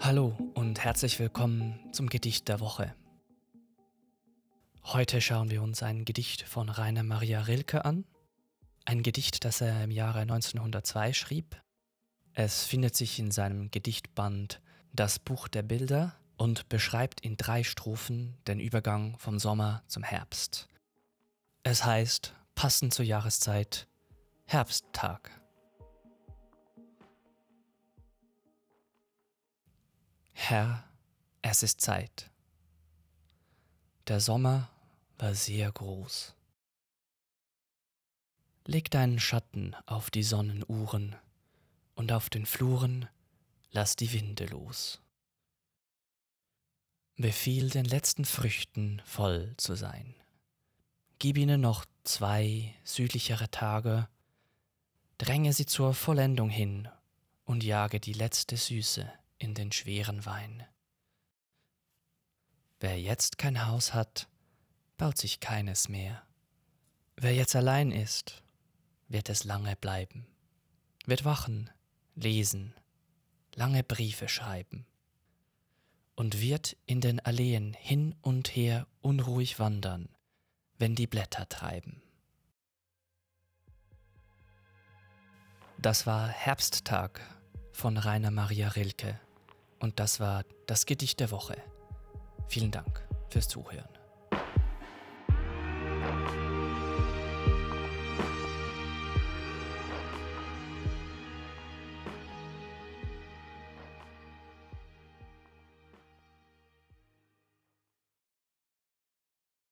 Hallo und herzlich willkommen zum Gedicht der Woche. Heute schauen wir uns ein Gedicht von Rainer Maria Rilke an. Ein Gedicht, das er im Jahre 1902 schrieb. Es findet sich in seinem Gedichtband Das Buch der Bilder und beschreibt in drei Strophen den Übergang vom Sommer zum Herbst. Es heißt, passend zur Jahreszeit, Herbsttag. Herr, es ist Zeit. Der Sommer war sehr groß. Leg deinen Schatten auf die Sonnenuhren und auf den Fluren lass die Winde los. Befiehl den letzten Früchten voll zu sein. Gib ihnen noch zwei südlichere Tage, dränge sie zur Vollendung hin und jage die letzte Süße in den schweren Wein. Wer jetzt kein Haus hat, baut sich keines mehr. Wer jetzt allein ist, wird es lange bleiben, wird wachen, lesen, lange Briefe schreiben und wird in den Alleen hin und her unruhig wandern, wenn die Blätter treiben. Das war Herbsttag von Rainer Maria Rilke und das war das Gedicht der Woche. Vielen Dank fürs Zuhören.